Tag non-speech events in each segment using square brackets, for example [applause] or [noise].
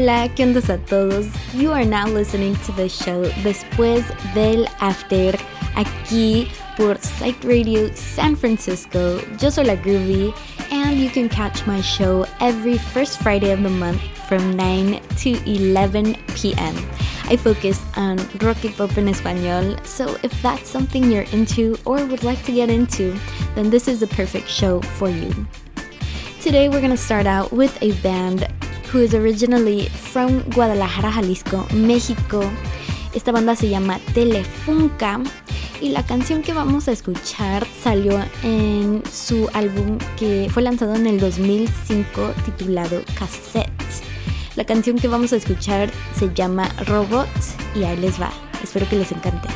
Hola, ¿qué onda a todos? You are now listening to the show Después del After aquí por Psych Radio San Francisco. Yo soy la Groovy, and you can catch my show every first Friday of the month from 9 to 11 p.m. I focus on rock and pop in español, so if that's something you're into or would like to get into, then this is the perfect show for you. Today we're gonna start out with a band who is originally from Guadalajara, Jalisco, México. Esta banda se llama Telefunca y la canción que vamos a escuchar salió en su álbum que fue lanzado en el 2005 titulado Cassette. La canción que vamos a escuchar se llama Robot y ahí les va. Espero que les encante.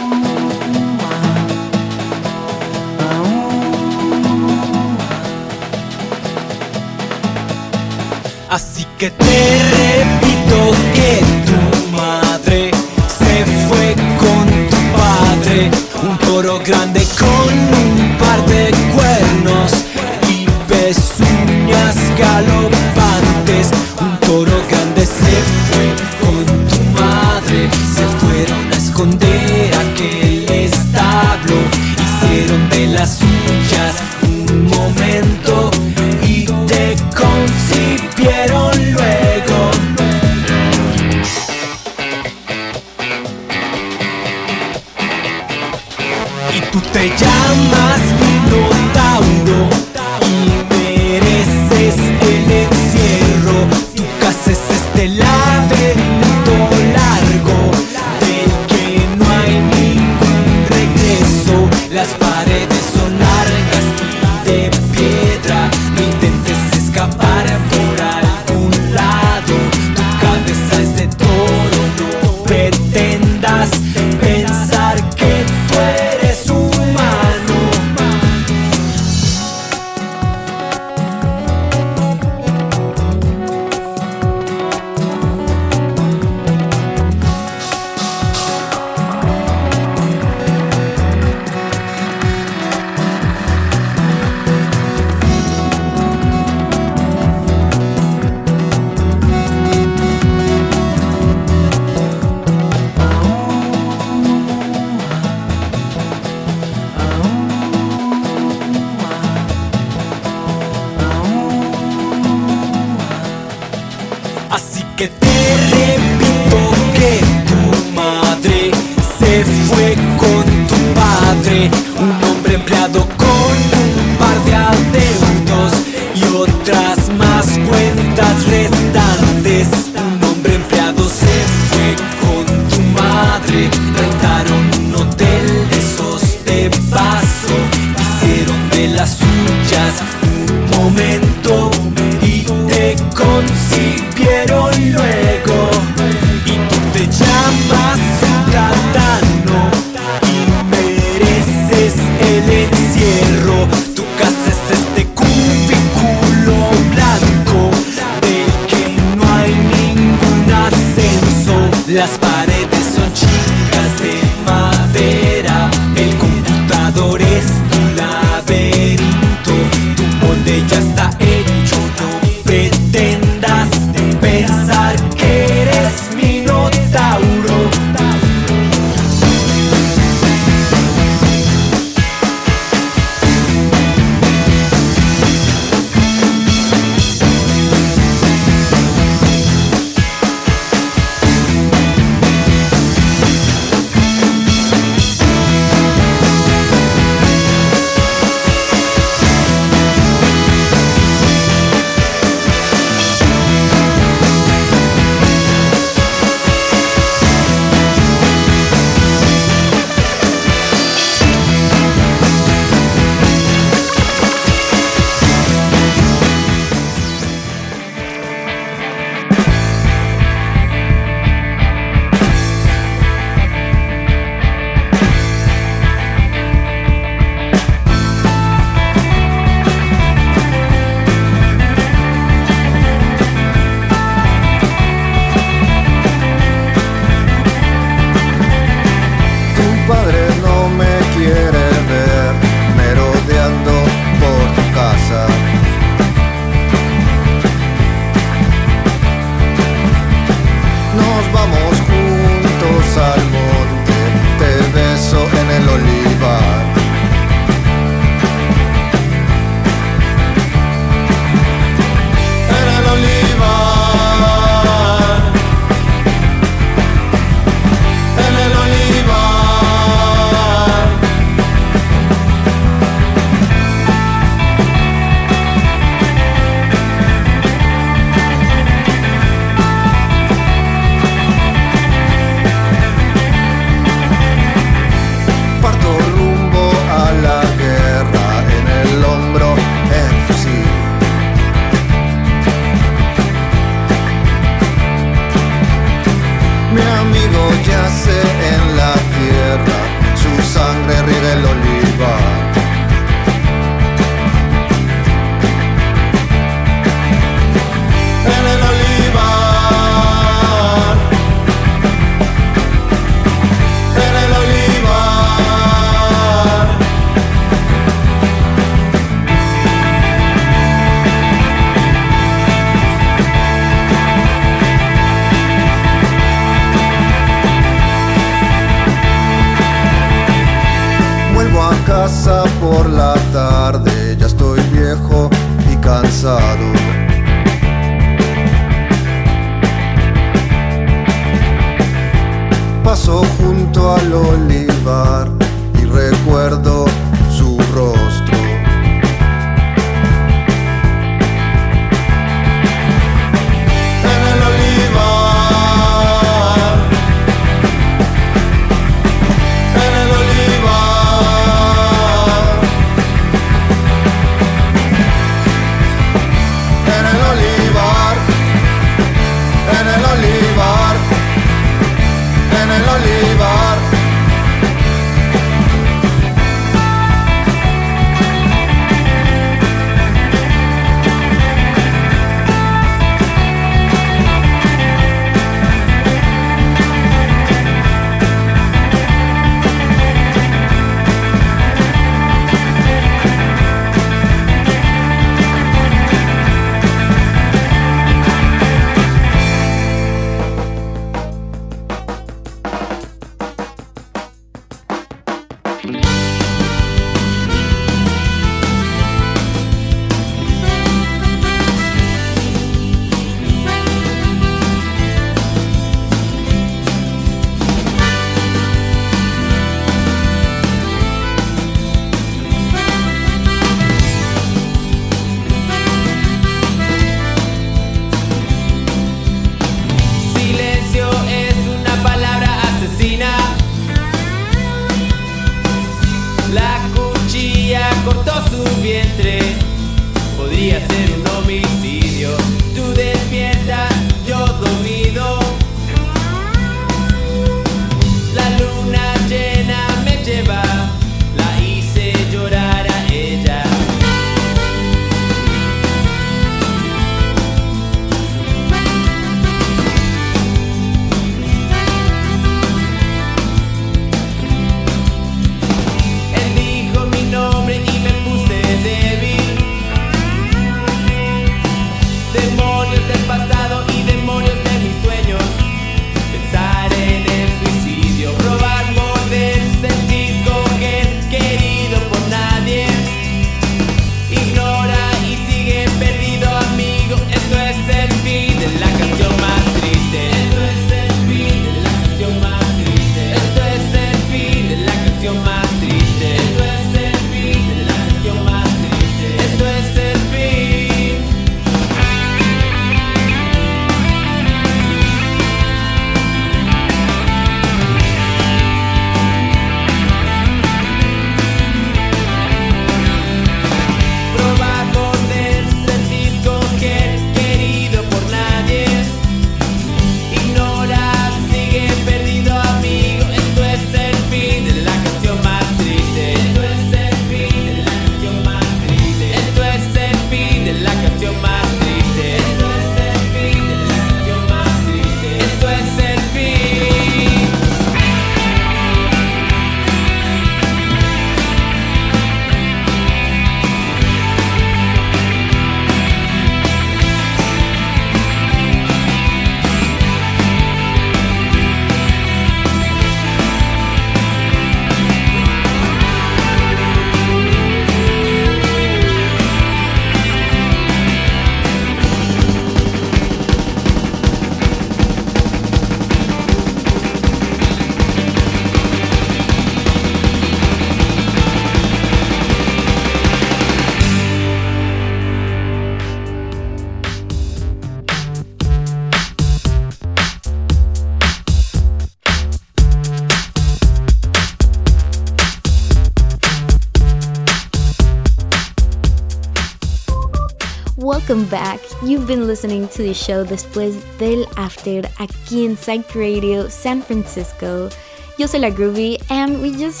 Welcome back. You've been listening to the show Después del After aquí en Psych Radio San Francisco. Yo soy la Groovy, and we just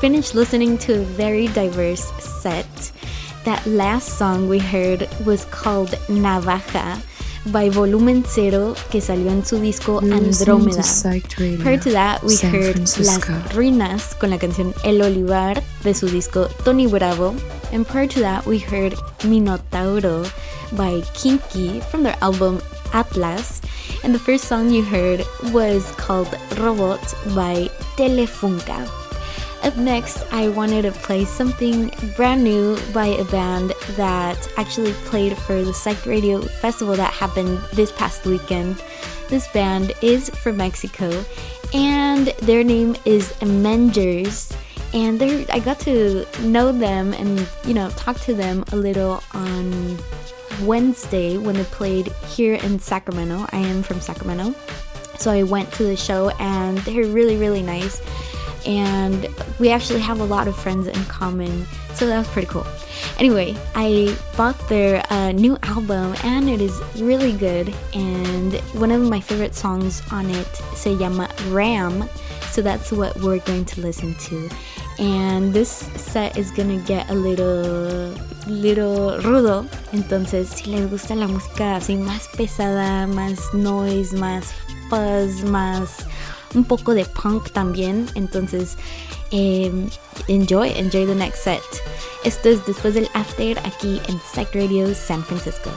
finished listening to a very diverse set. That last song we heard was called Navaja by Volumen Cero, que salió en su disco Andrómeda. Prior to that, we San heard Francisco. Las Ruinas con la canción El Olivar de su disco Tony Bravo. And prior to that, we heard Minotauro by Kinky from their album Atlas. And the first song you heard was called Robot by Telefunka. Up next, I wanted to play something brand new by a band that actually played for the Psych Radio Festival that happened this past weekend. This band is from Mexico, and their name is Amengers. And they're, I got to know them and you know talk to them a little on Wednesday when they played here in Sacramento. I am from Sacramento. So I went to the show and they're really, really nice. And we actually have a lot of friends in common. So that was pretty cool. Anyway, I bought their uh, new album and it is really good. And one of my favorite songs on it se llama Ram. So that's what we're going to listen to. And this set is gonna get a little, little rudo. Entonces, si les gusta la música así más pesada, más noise, más fuzz, más un poco de punk también. Entonces, eh, enjoy, enjoy the next set. Esto es después del after aquí en Psych Radio San Francisco.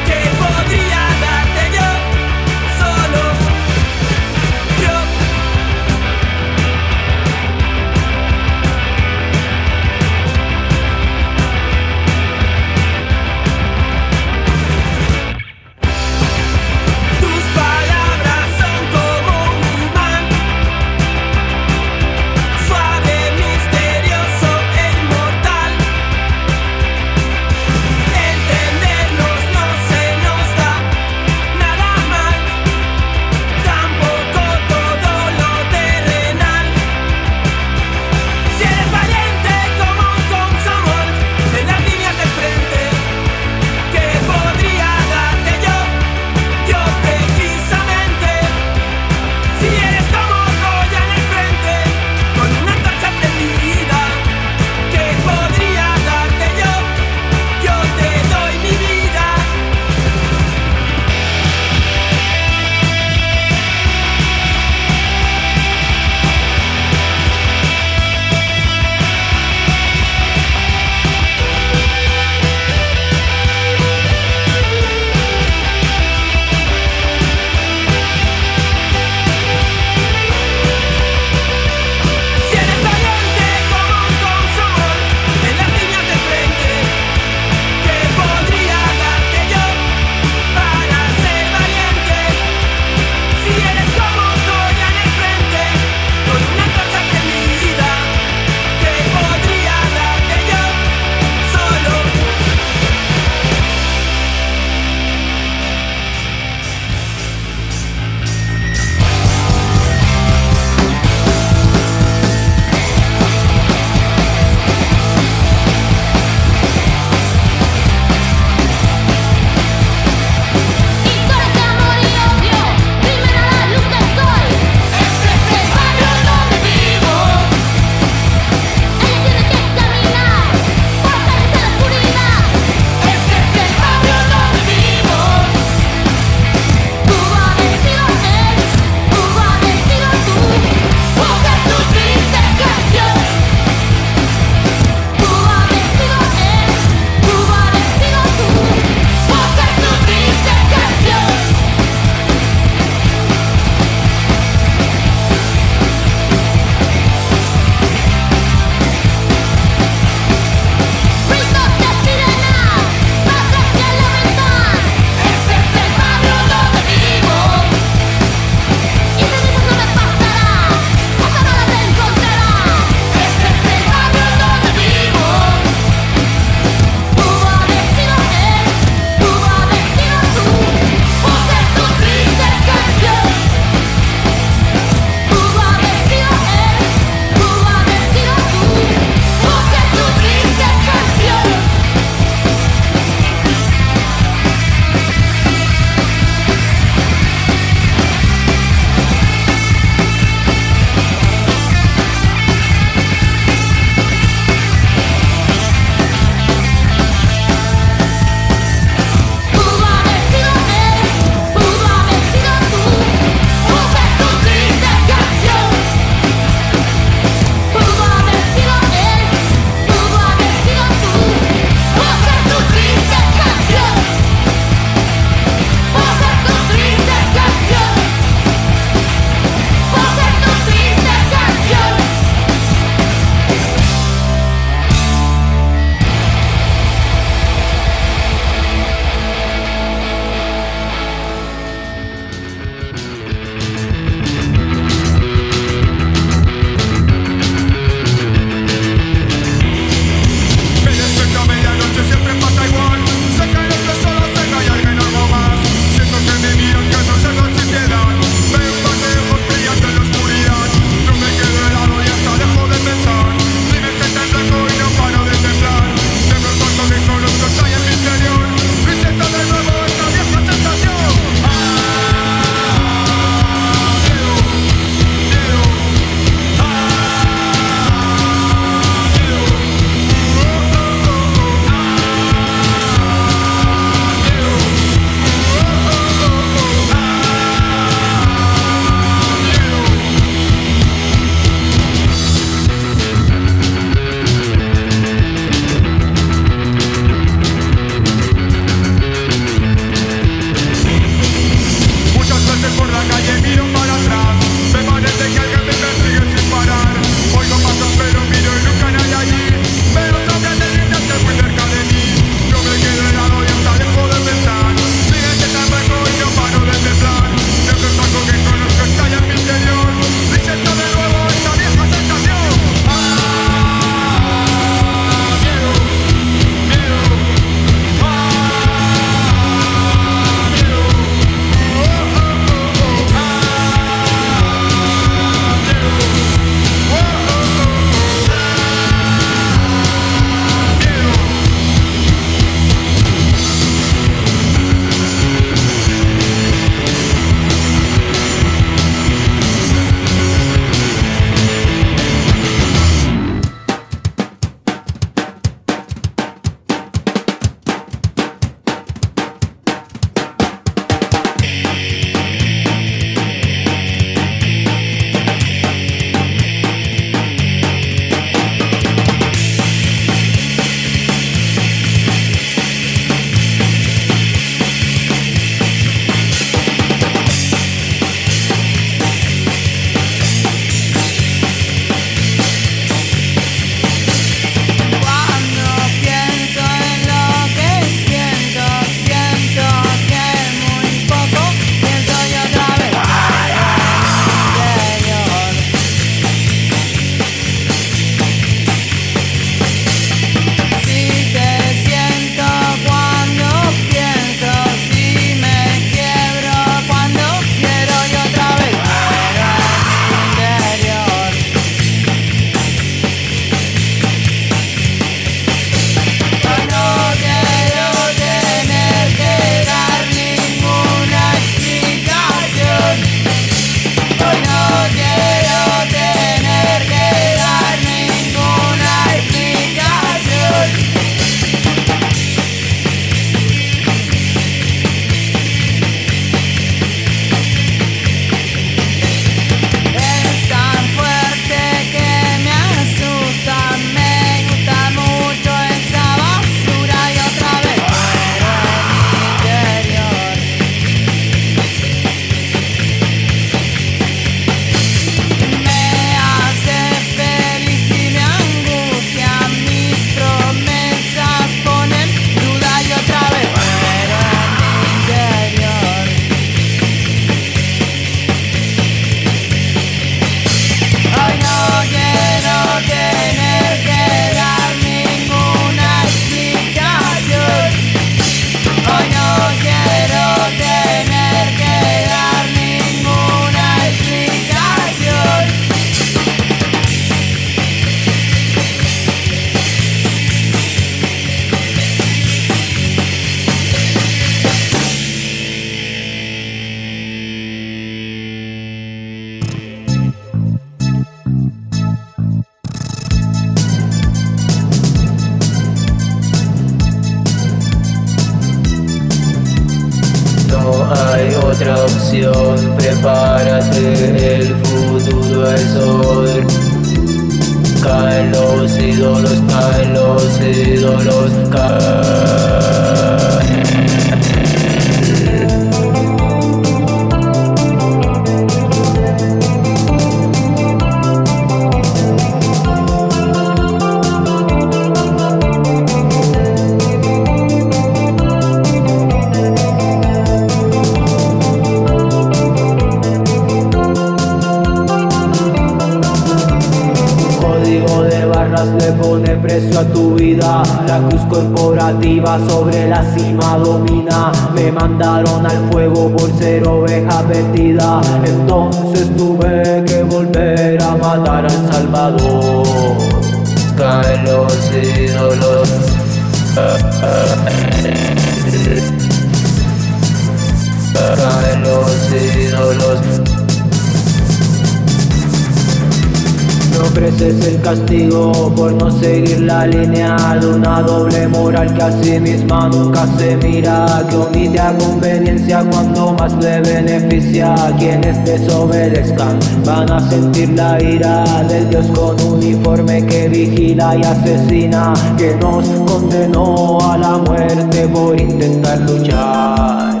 Quienes desobedezcan van a sentir la ira del Dios con uniforme que vigila y asesina, que nos condenó a la muerte por intentar luchar.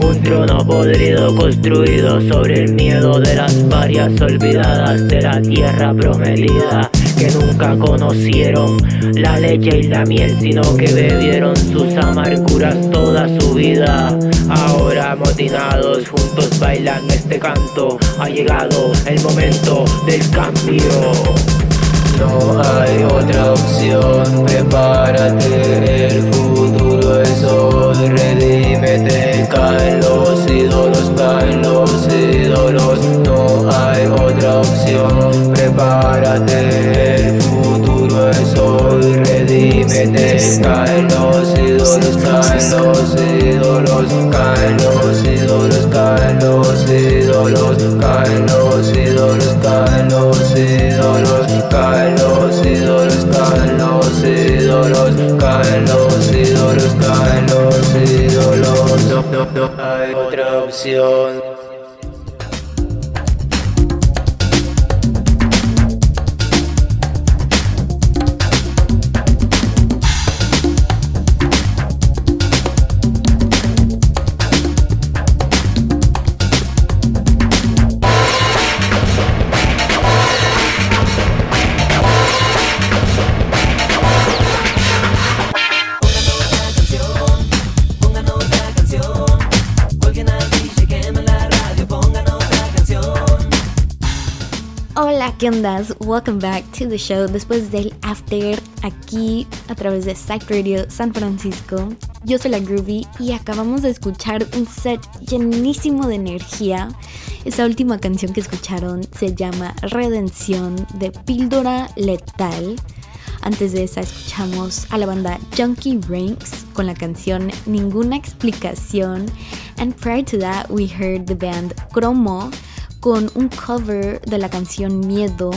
Un trono podrido construido sobre el miedo de las varias olvidadas de la tierra prometida que nunca conocieron la leche y la miel sino que bebieron sus amarguras su vida. Ahora amotinados juntos bailan este canto. Ha llegado el momento del cambio. No hay otra opción, prepárate, el futuro es hoy, redímete, caen los ídolos, caen los ídolos, no hay otra opción, prepárate, caen los ídolos, caen los ídolos, caen los ídolos, caen los ídolos, caen los ídolos, caen los ídolos, caen los ídolos, caen los ídolos, caen los ídolos, caen los ídolos, no, no, no hay otra opción. ¿Qué ondas? Welcome back to the show después del after aquí a través de Psych Radio San Francisco. Yo soy la Groovy y acabamos de escuchar un set llenísimo de energía. Esa última canción que escucharon se llama Redención de Píldora Letal. Antes de esa escuchamos a la banda Junkie Ranks con la canción Ninguna Explicación. And prior to that we heard the band Cromo con un cover de la canción Miedo,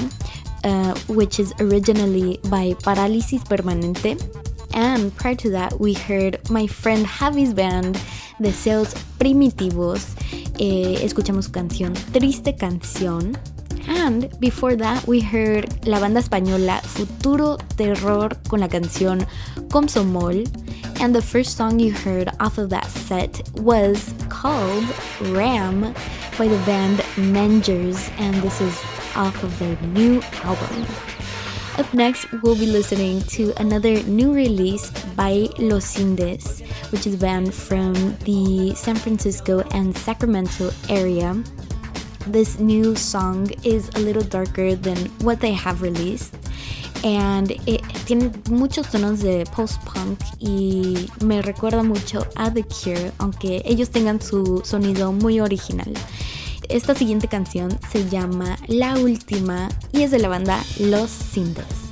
uh, which is originally by Parálisis Permanente. And prior to that, we heard my friend Javi's band, Deseos Primitivos. Eh, escuchamos su canción Triste Canción. And before that, we heard la banda española Futuro Terror con la canción Comsomol. And the first song you heard off of that set was called Ram by the band Mengers, and this is off of their new album. Up next, we'll be listening to another new release by Los Indes, which is a band from the San Francisco and Sacramento area. This new song is a little darker than what they have released. And it tiene muchos tonos de post-punk y me recuerda mucho a The Cure, aunque ellos tengan su sonido muy original. Esta siguiente canción se llama La Última y es de la banda Los Cindes.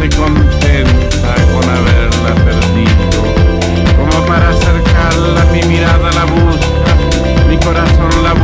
Se contenta con haberla perdido. Como para acercarla, mi mirada la busca, mi corazón la busca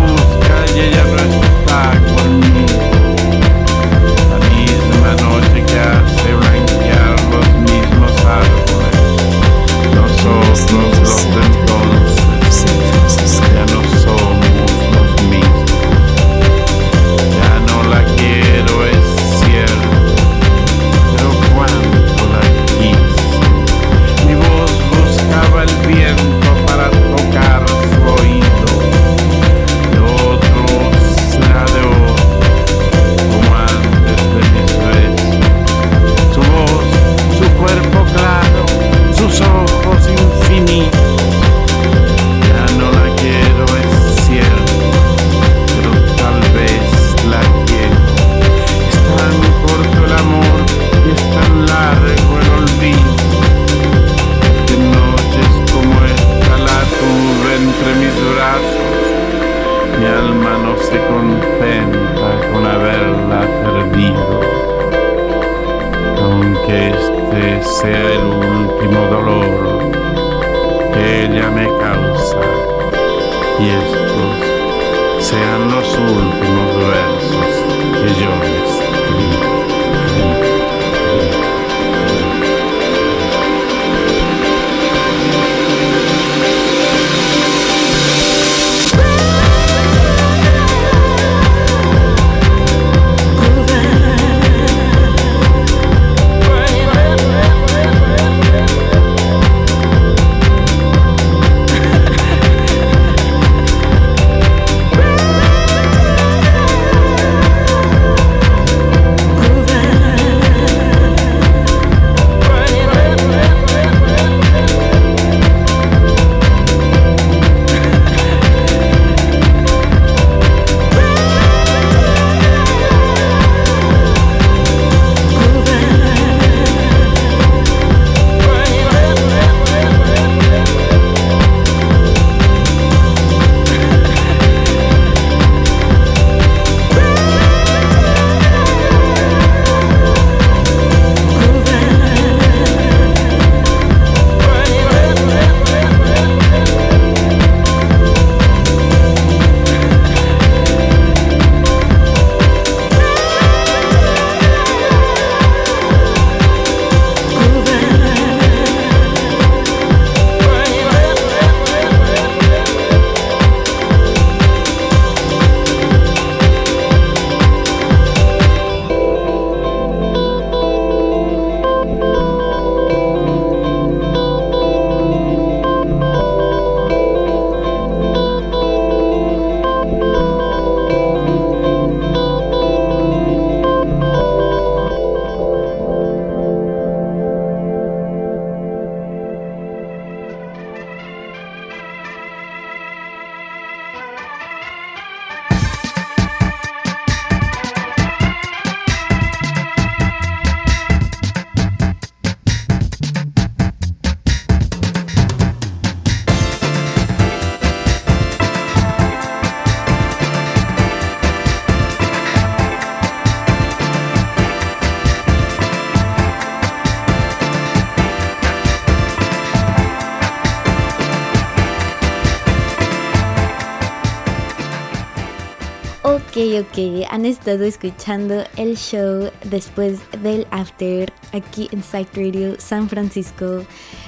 Ok, han estado escuchando el show después del after aquí en Psych Radio San Francisco.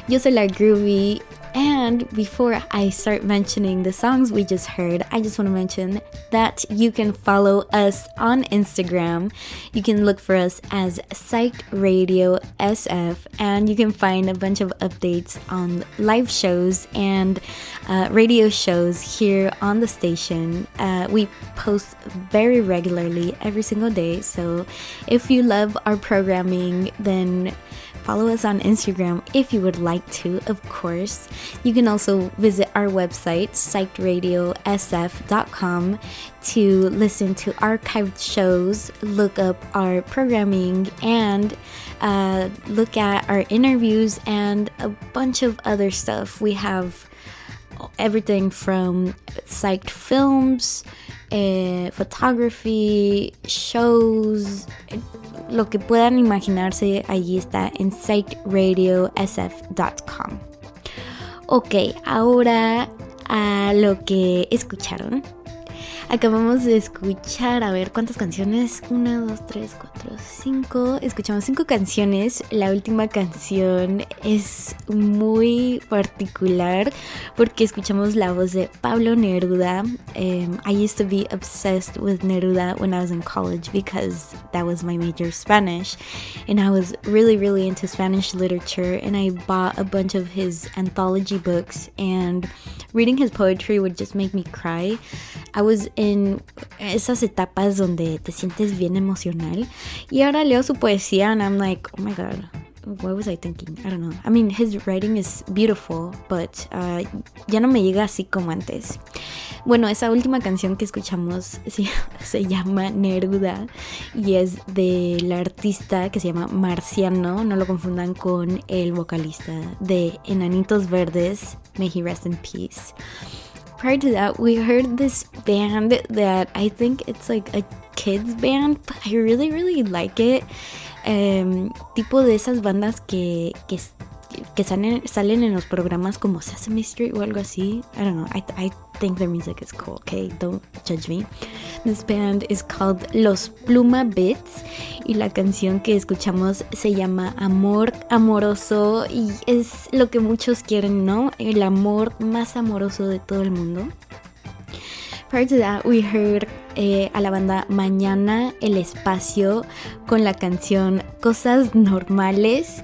Yo soy la Groovy. And before I start mentioning the songs we just heard, I just want to mention that you can follow us on Instagram. You can look for us as Psyched Radio SF, and you can find a bunch of updates on live shows and uh, radio shows here on the station. Uh, we post very regularly every single day, so if you love our programming, then follow us on Instagram if you would like to, of course. You can also visit our website, psychedradiosf.com, to listen to archived shows, look up our programming, and uh, look at our interviews and a bunch of other stuff. We have everything from psyched films, uh, photography, shows, lo que puedan imaginarse, allí está en siteradiosf.com. Ok, ahora a lo que escucharon. Acabamos de escuchar, a ver, ¿cuántas canciones? Una, dos, tres, cuatro, cinco. Escuchamos cinco canciones. La última canción es muy particular porque escuchamos la voz de Pablo Neruda. Um, I used to be obsessed with Neruda when I was in college because that was my major Spanish. And I was really, really into Spanish literature. And I bought a bunch of his anthology books. And reading his poetry would just make me cry. I was in esas etapas donde te sientes bien emocional. Y ahora leo su poesía and I'm like, oh my god, what was I thinking? I don't know. I mean, his writing is beautiful, but uh, ya no me llega así como antes. Bueno, esa última canción que escuchamos [laughs] sí, se llama Neruda y es del artista que se llama Marciano. No lo confundan con el vocalista de Enanitos Verdes. May he rest in peace. Prior to that, we heard this band that I think it's like a kids band, but I really, really like it. Em, tipo de esas bandas que, que, que salen, salen en los programas como Sesame Street o algo así. I don't know. I, I think their music is cool, okay? Don't judge me. This band is called Los Pluma Bits y la canción que escuchamos se llama Amor Amoroso y es lo que muchos quieren, ¿no? El amor más amoroso de todo el mundo. Prior to that, we heard eh, a la banda Mañana el Espacio con la canción Cosas Normales.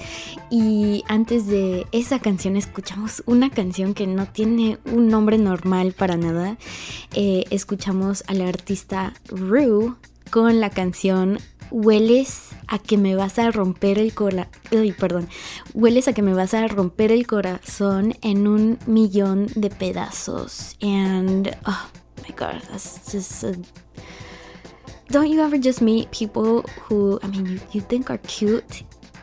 Y antes de esa canción escuchamos una canción que no tiene un nombre normal para nada. Eh, escuchamos al artista Rue con la canción Hueles a que me vas a romper el corazón. perdón. Hueles a que me vas a romper el corazón en un millón de pedazos. And oh my god, that's just a don't you ever just meet people who I mean you, you think are cute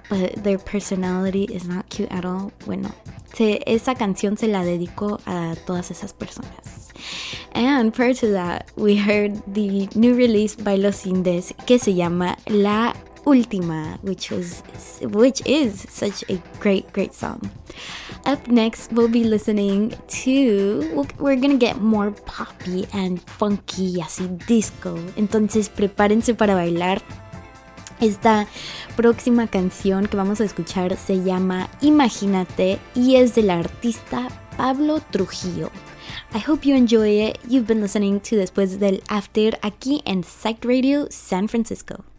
but their personality is not cute at all? Bueno, se, esa canción se la dedico a todas esas personas. And prior to that, we heard the new release by Los Indes que se llama La Última, which was which is such a great great song. Up next, we'll be listening to we're gonna get more poppy and funky, así disco. Entonces prepárense para bailar. Esta próxima canción que vamos a escuchar se llama Imagínate y es del artista Pablo Trujillo. I hope you enjoy it. You've been listening to Después del After aquí en Psych Radio San Francisco.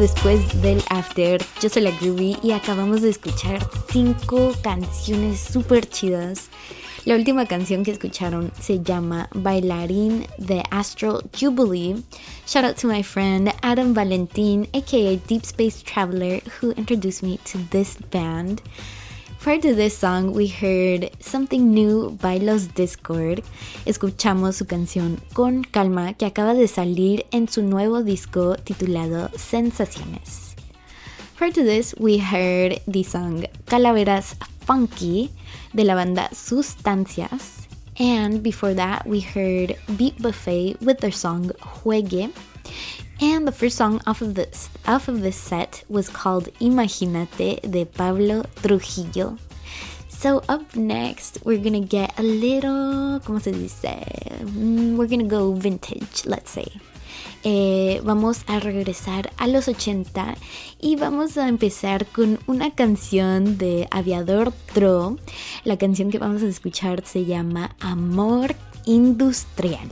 Después del After. Yo soy la Groovy y acabamos de escuchar cinco canciones súper chidas. La última canción que escucharon se llama Bailarín de Astral Jubilee. Shout out to my friend Adam Valentin, aka Deep Space Traveler, who introduced me to this band. Prior to this song, we heard Something New by Los Discord. Escuchamos su canción Con Calma que acaba de salir en su nuevo disco titulado Sensaciones. Prior to this, we heard the song Calaveras Funky de la banda Sustancias. And before that, we heard Beat Buffet with their song Juegue. And the first song off of this off of set was called Imagínate de Pablo Trujillo. So up next, we're gonna get a little, ¿cómo se dice? Mm, We're gonna go vintage, let's say. Eh, vamos a regresar a los 80 y vamos a empezar con una canción de Aviador Tro. La canción que vamos a escuchar se llama Amor Industrial.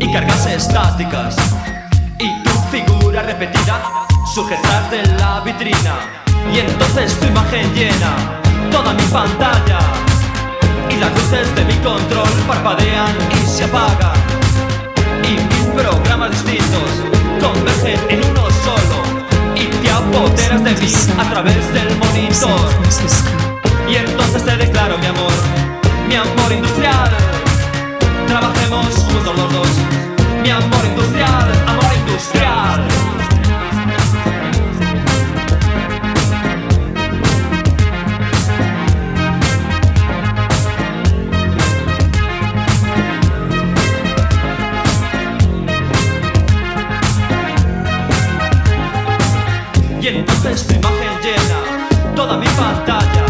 Y cargas estáticas. Y tu figura repetida detrás de la vitrina. Y entonces tu imagen llena toda mi pantalla. Y las luces de mi control parpadean y se apagan. Y mis programas distintos convergen en uno solo. Y te apoderas de mí a través del monitor. Y entonces te declaro mi amor mi amor industrial trabajemos juntos los dos. Mi amor industrial amor industrial. Y entonces tu imagen llena toda mi pantalla.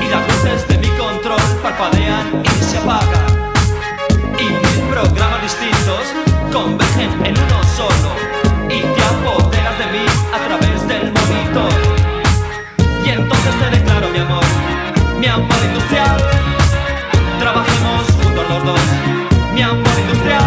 Y las luces de mi control parpadean y se apagan convergen en uno solo y te apoderas de mí a través del monitor y entonces te declaro mi amor mi amor industrial. Trabajemos juntos los dos mi amor industrial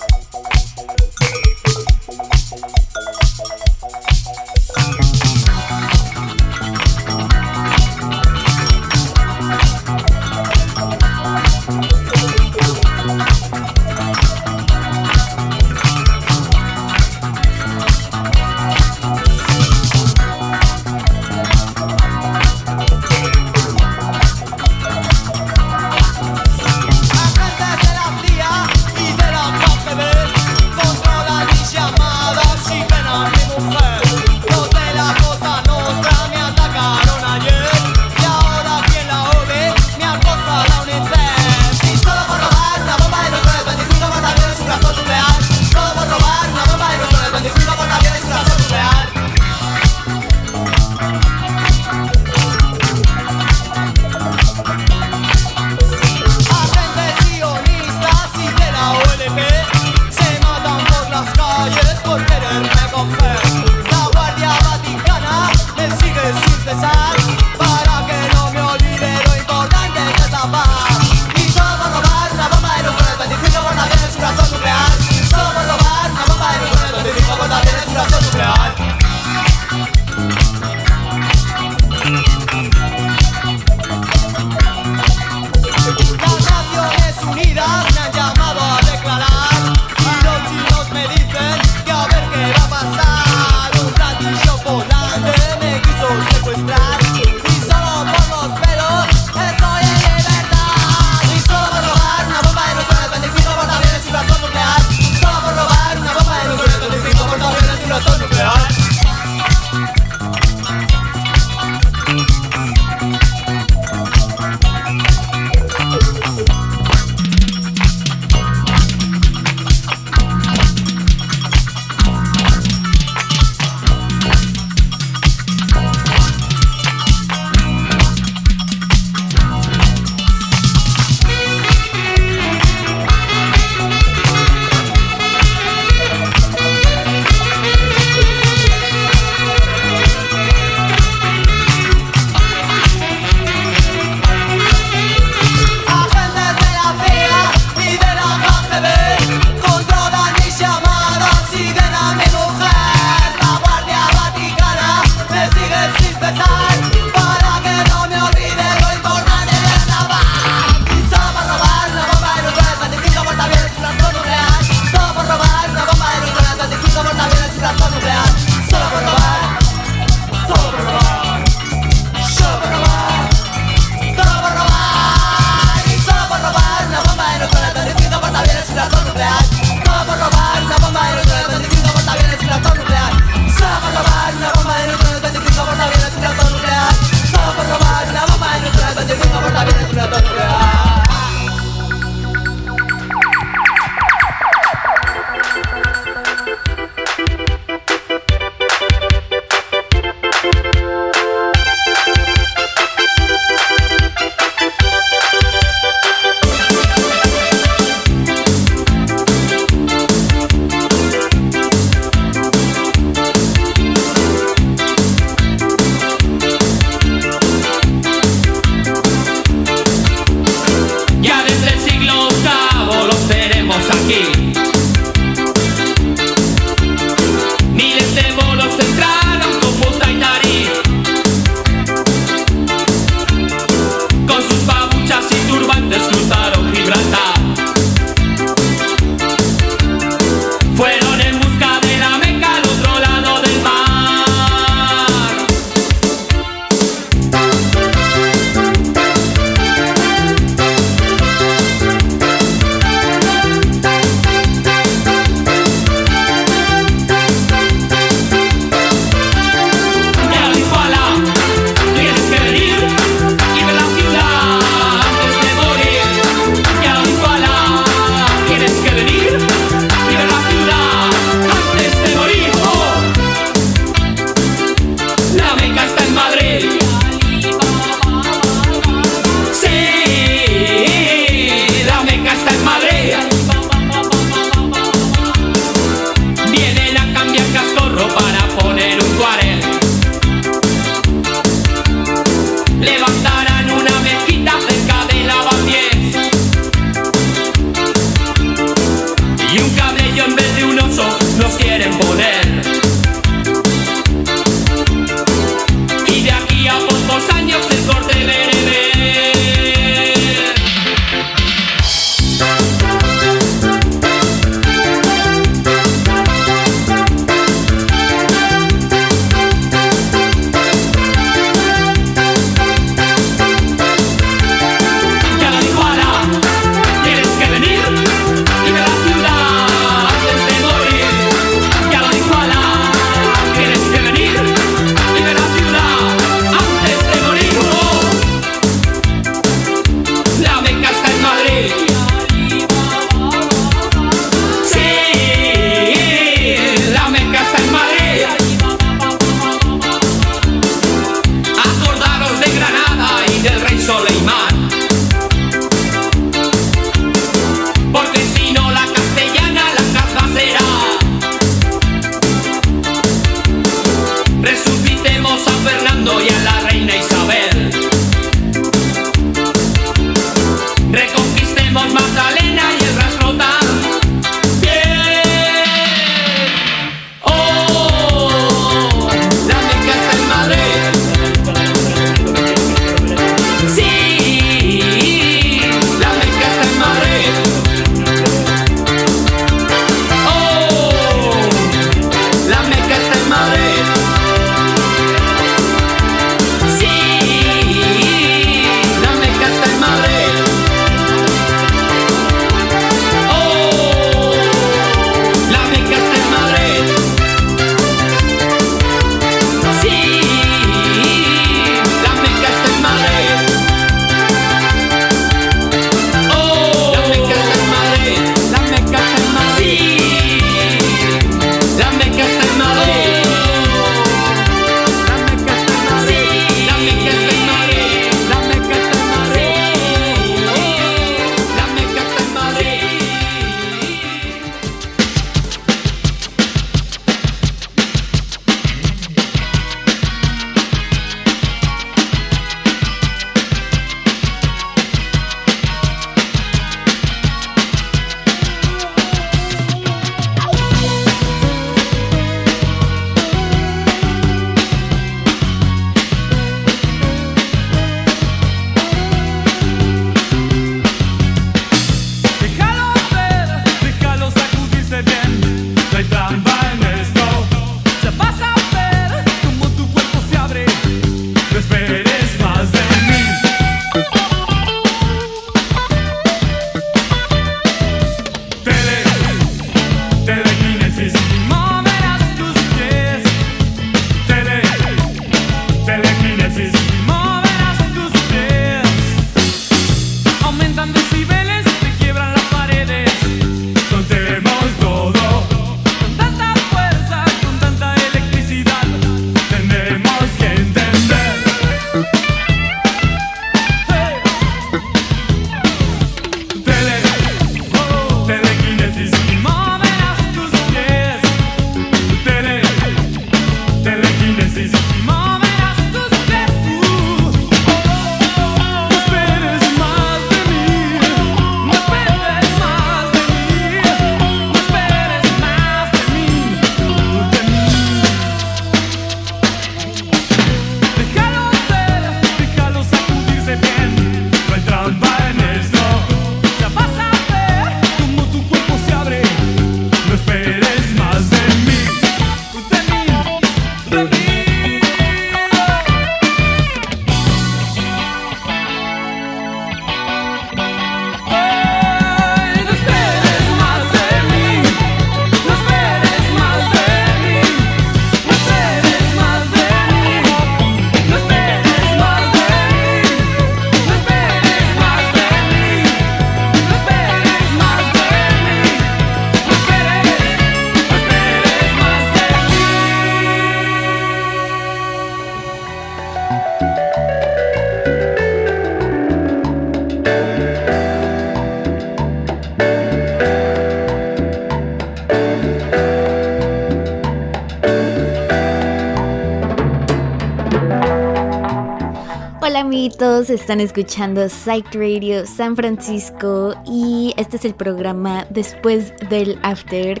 amiguitos, están escuchando Psych Radio San Francisco y este es el programa después del after.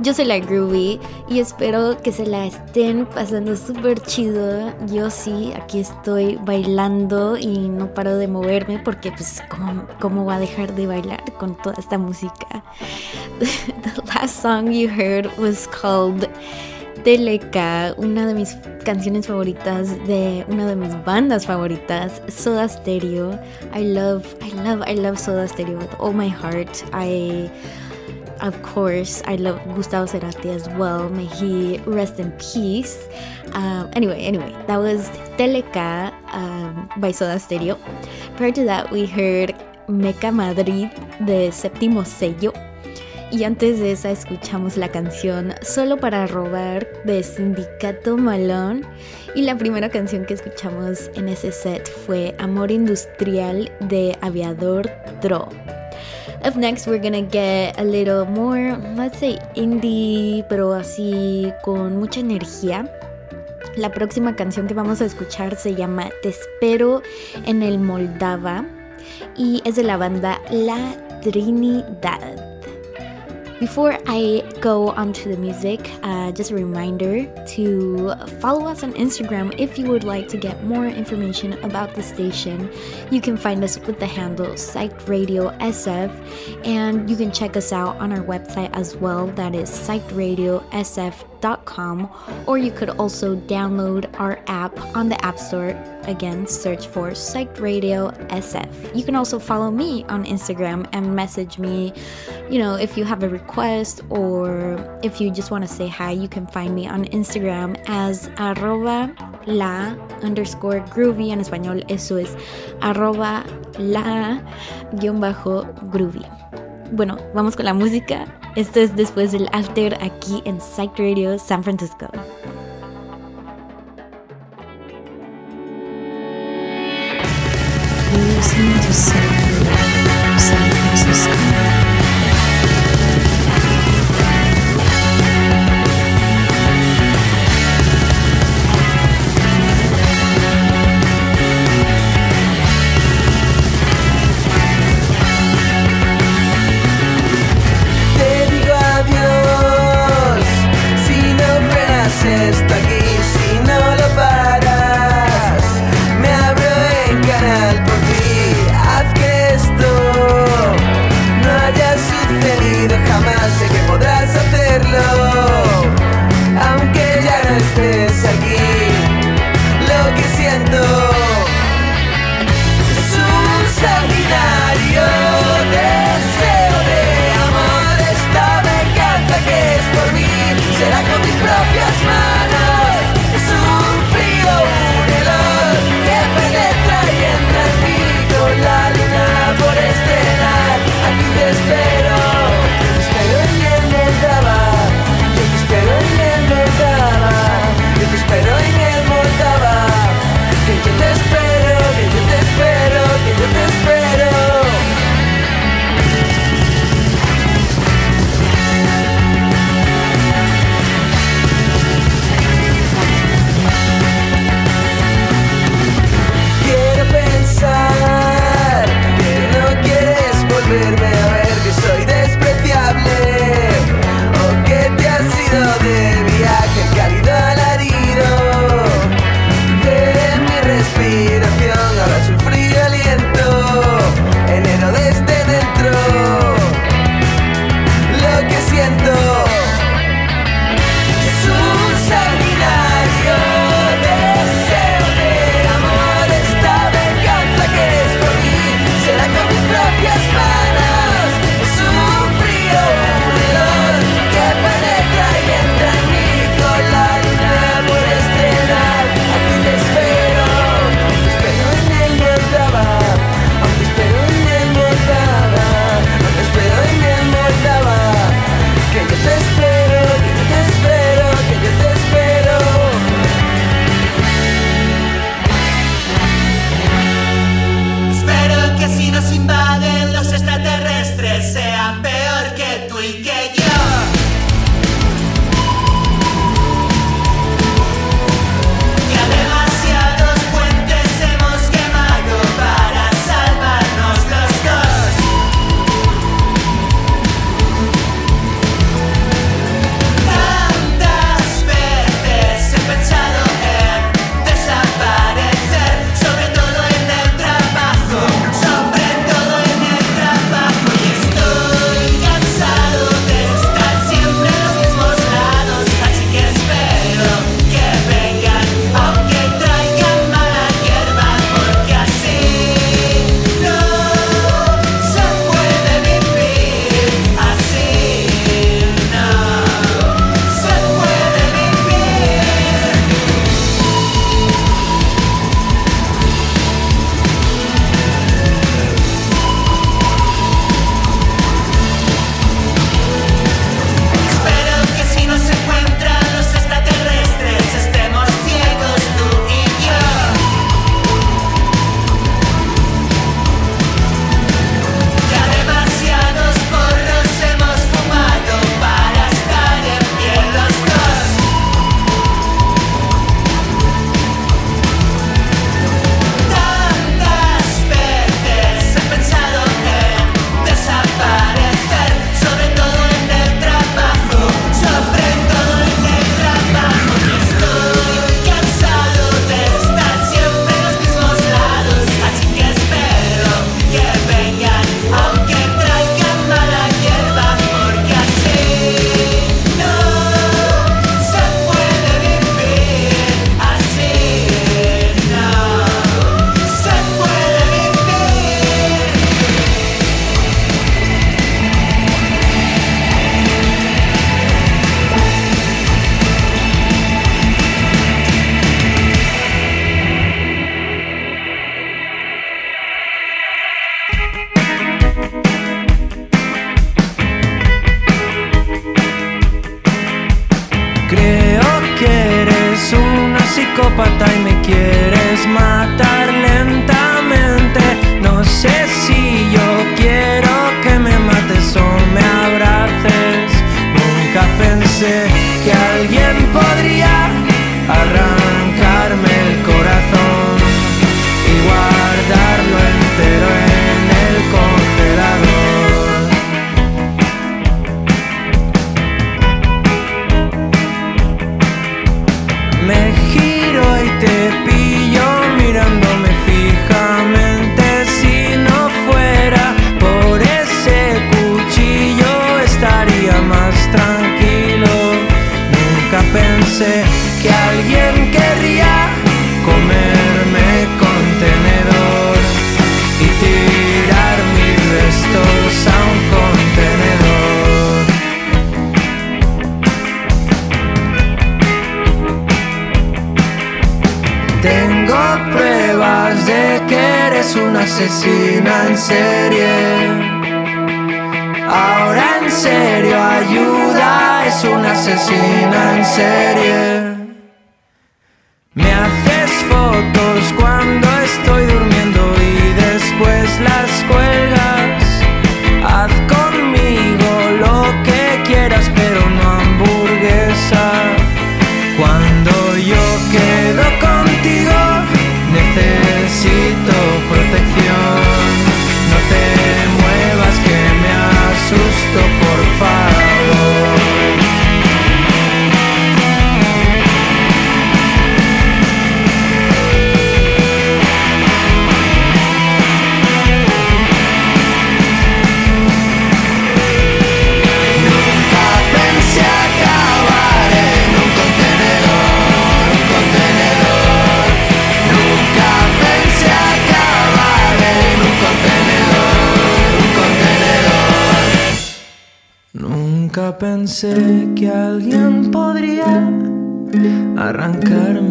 Yo soy la Groovy y espero que se la estén pasando súper chido. Yo sí, aquí estoy bailando y no paro de moverme porque pues ¿cómo, cómo va a dejar de bailar con toda esta música? [laughs] The last song you heard was called Teleca, una de mis canciones favoritas de una de mis bandas favoritas, Soda Stereo. I love, I love, I love Soda Stereo with all my heart. I, of course, I love Gustavo Cerati as well. May he rest in peace. Um, anyway, anyway, that was Teleca um, by Soda Stereo. Prior to that, we heard Meca Madrid de Séptimo Sello. Y antes de esa escuchamos la canción Solo para robar de Sindicato Malón. Y la primera canción que escuchamos en ese set fue Amor Industrial de Aviador Dro. Up next we're gonna get a little more, let's say indie, pero así con mucha energía. La próxima canción que vamos a escuchar se llama Te espero en el Moldava y es de la banda La Trinidad. Before I go on to the music, uh, just a reminder to follow us on Instagram if you would like to get more information about the station. You can find us with the handle Psyched Radio SF, and you can check us out on our website as well. That is psychedradiosf.com, or you could also download our app on the App Store. Again, search for Psych Radio SF. You can also follow me on Instagram and message me, you know, if you have a request or if you just want to say hi, you can find me on Instagram as arroba la underscore groovy. En español, eso es arroba la guión bajo groovy. Bueno, vamos con la música. Esto es después del after aquí en Psych Radio San Francisco.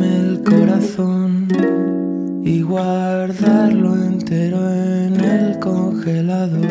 El corazón y guardarlo entero en el congelador.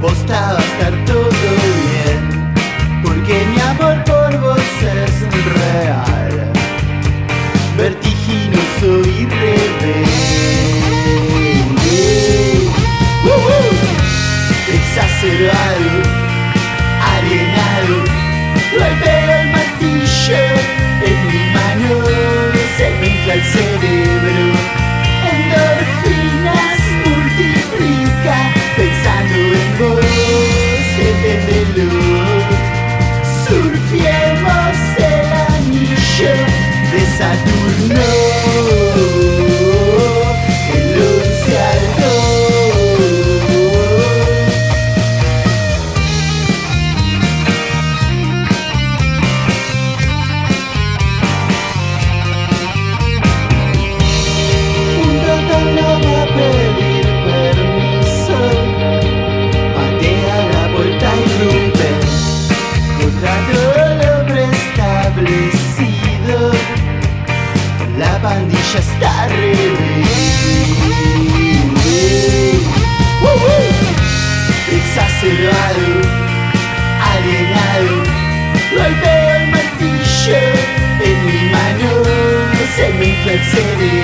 Posta va a estar todo bien, porque mi amor por vos es real. Vertiginoso y rebelde. ¡Woo! Exacerbado, city.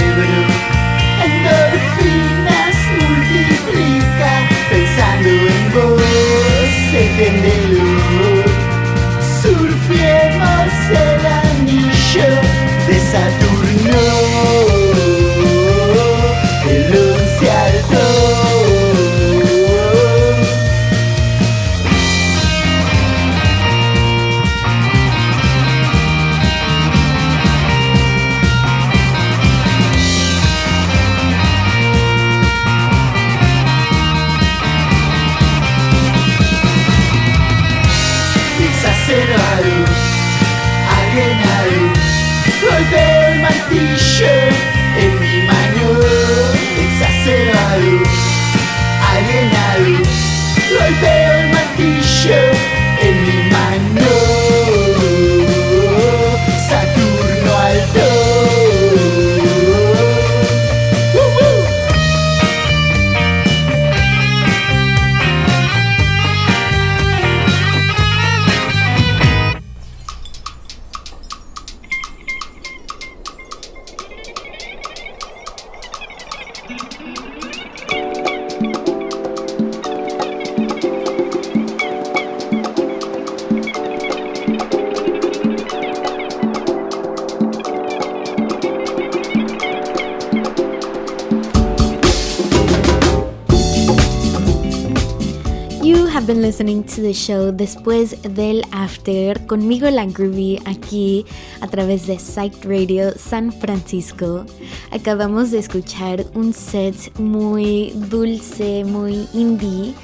Después del After conmigo la Groovy aquí a través de Psych Radio San Francisco. Acabamos de escuchar un set muy dulce, muy indie.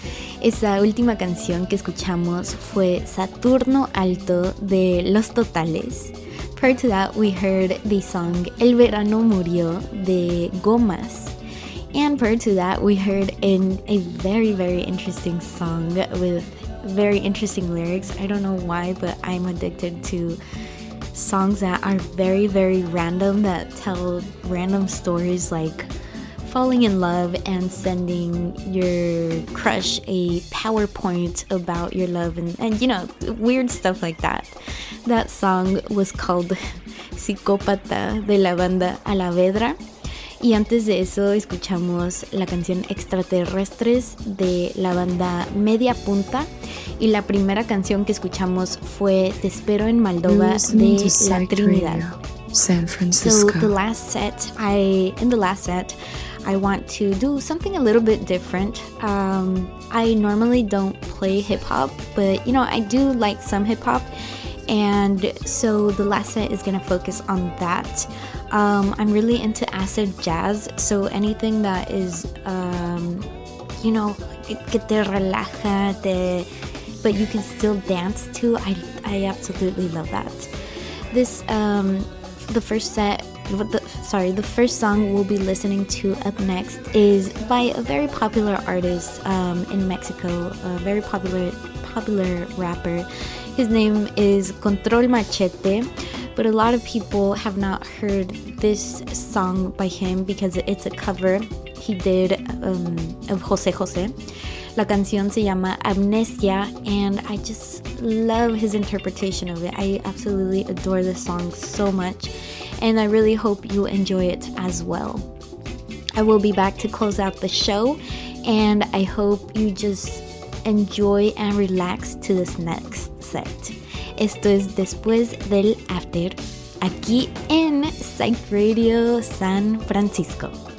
Esa última canción que escuchamos fue Saturno Alto de Los Totales. Prior to that, we heard the song El Verano Murió de Gomas. And prior to that, we heard in a very, very interesting song with very interesting lyrics. I don't know why, but I'm addicted to songs that are very, very random that tell random stories like falling in love and sending your crush a PowerPoint about your love and, and you know, weird stuff like that. That song was called [laughs] Psicópata de la banda Alavedra. Y antes de eso escuchamos la canción Extraterrestres de la banda Media Punta. Y la primera canción que escuchamos fue Te espero en Moldova de La Trinidad. San So Francisco. the last set, I in the last set, I want to do something a little bit different. Um, I normally don't play hip hop, but you know I do like some hip hop, and so the last set is gonna focus on that. Um, I'm really into acid jazz, so anything that is, um, you know, que te relaja, te, but you can still dance to. I I absolutely love that. This um, the first set the, sorry, the first song we'll be listening to up next is by a very popular artist um, in Mexico, a very popular popular rapper. His name is Control Machete, but a lot of people have not heard this song by him because it's a cover he did um, of Jose Jose. La canción se llama Amnesia, and I just love his interpretation of it. I absolutely adore this song so much, and I really hope you enjoy it as well. I will be back to close out the show, and I hope you just enjoy and relax to this next set. Esto es después del after, aquí en Psych Radio San Francisco.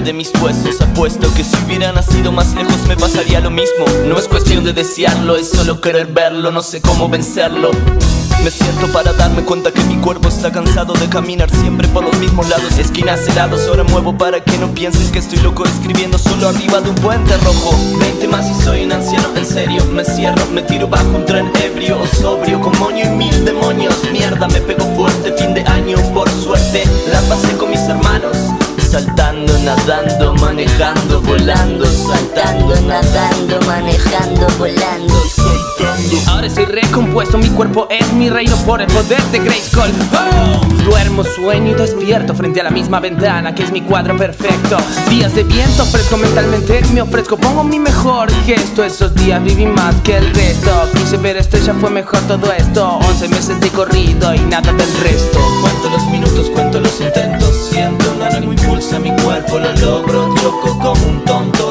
De mis huesos. Apuesto que si hubiera nacido más lejos me pasaría lo mismo. No es cuestión de desearlo, es solo querer verlo. No sé cómo vencerlo. Me siento para darme cuenta que mi cuerpo está cansado de caminar siempre por los mismos lados. Esquinas helados, ahora muevo para que no piensen que estoy loco escribiendo solo arriba de un puente rojo. 20 más y soy un anciano, en serio. Me cierro, me tiro bajo un tren ebrio o sobrio Con moño y mil demonios. Mierda, me pego fuerte, fin de año por suerte. La pasé con mis hermanos Saltando, nadando, manejando, volando Saltando, nadando, manejando, volando Ahora estoy recompuesto, mi cuerpo es mi reino por el poder de Grayskull. Oh, duermo, sueño y despierto frente a la misma ventana que es mi cuadro perfecto. Días de viento, fresco mentalmente, me ofrezco, pongo mi mejor gesto. Esos días viví más que el resto. Quise ver esto, ya fue mejor todo esto. 11 meses de corrido y nada del resto. Cuento los minutos, cuento los intentos Siento un ánimo impulsa mi cuerpo, lo logro Choco como un tonto,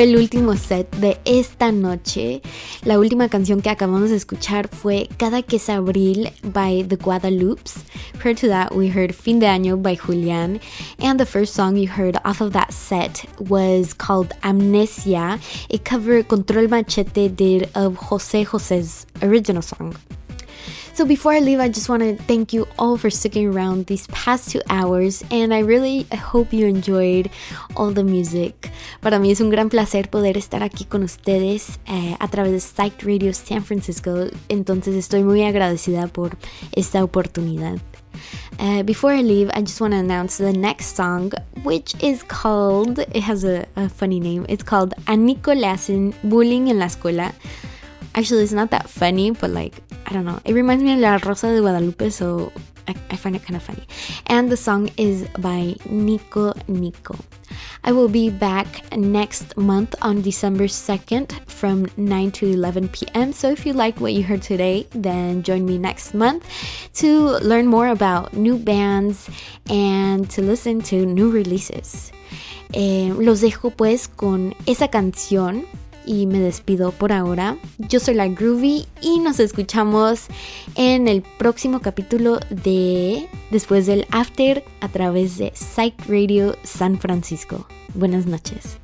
fue el último set de esta noche. La última canción que acabamos de escuchar fue Cada que es abril by The Guadalupes. Prior to that, we heard Fin de Año by Julián. And the first song you heard off of that set was called Amnesia. It covered Control Machete did of Jose Jose's original song. So before I leave, I just want to thank you all for sticking around these past two hours and I really hope you enjoyed all the music. Para mí es un gran placer poder estar aquí con ustedes eh, a través de Psych Radio San Francisco, entonces estoy muy agradecida por esta oportunidad. Uh, before I leave, I just want to announce the next song, which is called, it has a, a funny name, it's called A Nico le hacen bullying en la escuela. Actually, it's not that funny, but like, I don't know. It reminds me of La Rosa de Guadalupe, so I, I find it kind of funny. And the song is by Nico Nico. I will be back next month on December 2nd from 9 to 11 p.m. So if you like what you heard today, then join me next month to learn more about new bands and to listen to new releases. Eh, los dejo pues con esa canción y me despido por ahora. Yo soy la Groovy y nos escuchamos en el próximo capítulo de Después del After a través de Psych Radio San Francisco. Buenas noches.